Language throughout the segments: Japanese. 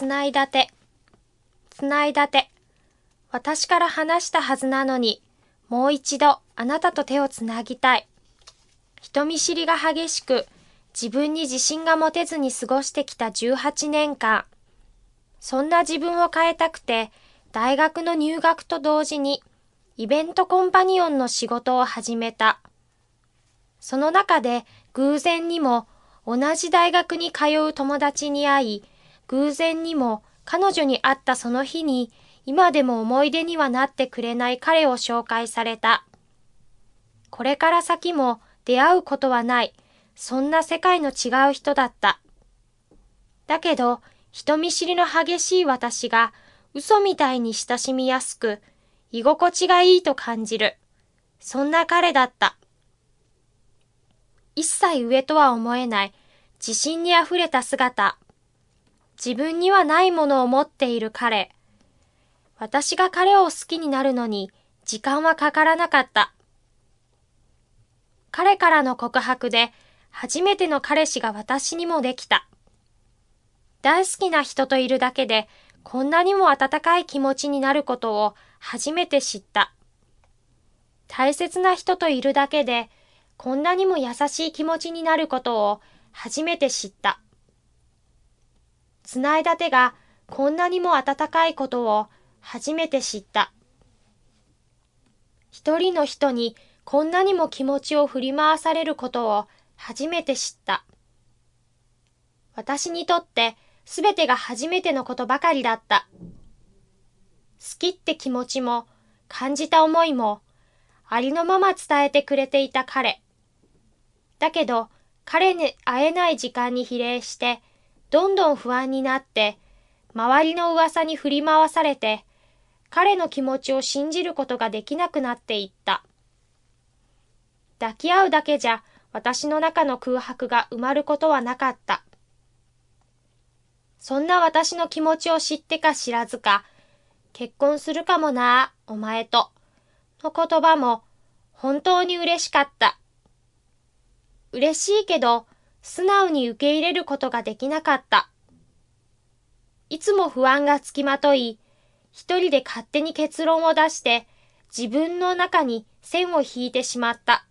つないだて。つないだて。私から話したはずなのに、もう一度あなたと手をつなぎたい。人見知りが激しく、自分に自信が持てずに過ごしてきた18年間。そんな自分を変えたくて、大学の入学と同時に、イベントコンパニオンの仕事を始めた。その中で偶然にも同じ大学に通う友達に会い、偶然にも彼女に会ったその日に今でも思い出にはなってくれない彼を紹介された。これから先も出会うことはない、そんな世界の違う人だった。だけど、人見知りの激しい私が嘘みたいに親しみやすく、居心地がいいと感じる。そんな彼だった。一切上とは思えない自信にあふれた姿。自分にはないものを持っている彼。私が彼を好きになるのに時間はかからなかった。彼からの告白で初めての彼氏が私にもできた。大好きな人といるだけでこんなにも温かい気持ちになることを初めて知った。大切な人といるだけでこんなにも優しい気持ちになることを初めて知った。つないだ手がこんなにも温かいことを初めて知った。一人の人にこんなにも気持ちを振り回されることを初めて知った。私にとってすべてが初めてのことばかりだった。好きって気持ちも感じた思いもありのまま伝えてくれていた彼。だけど、彼に会えない時間に比例して、どんどん不安になって、周りの噂に振り回されて、彼の気持ちを信じることができなくなっていった。抱き合うだけじゃ、私の中の空白が埋まることはなかった。そんな私の気持ちを知ってか知らずか、結婚するかもな、お前と、の言葉も本当に嬉しかった。嬉しいけど、素直に受け入れることができなかった。いつも不安がつきまとい、一人で勝手に結論を出して自分の中に線を引いてしまった。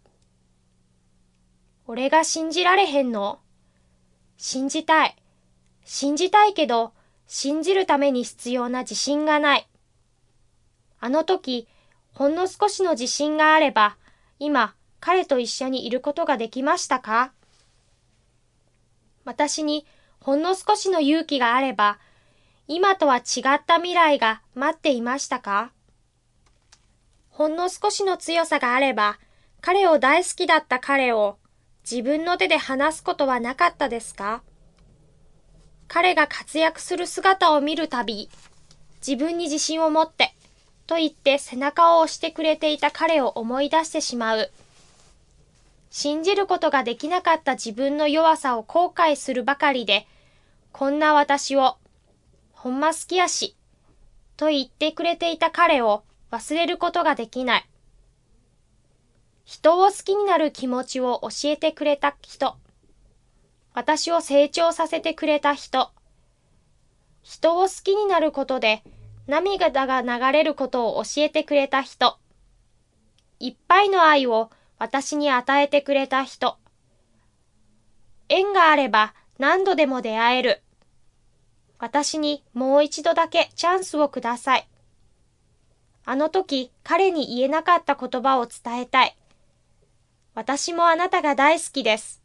俺が信じられへんの？信じたい。信じたいけど、信じるために必要な自信がない。あの時、ほんの少しの自信があれば、今、彼と一緒にいることができましたか？私にほんの少しの勇気があれば、今とは違った未来が待っていましたか？ほんの少しの強さがあれば、彼を大好きだった彼を自分の手で離すことはなかったですか？彼が活躍する姿を見るたび、自分に自信を持って、と言って背中を押してくれていた彼を思い出してしまう。信じることができなかった自分の弱さを後悔するばかりで、こんな私を、ほんま好きやし、と言ってくれていた彼を忘れることができない。人を好きになる気持ちを教えてくれた人。私を成長させてくれた人。人を好きになることで涙が流れることを教えてくれた人。いっぱいの愛を私に与えてくれた人。縁があれば何度でも出会える。私にもう一度だけチャンスをください。あの時彼に言えなかった言葉を伝えたい。私もあなたが大好きです。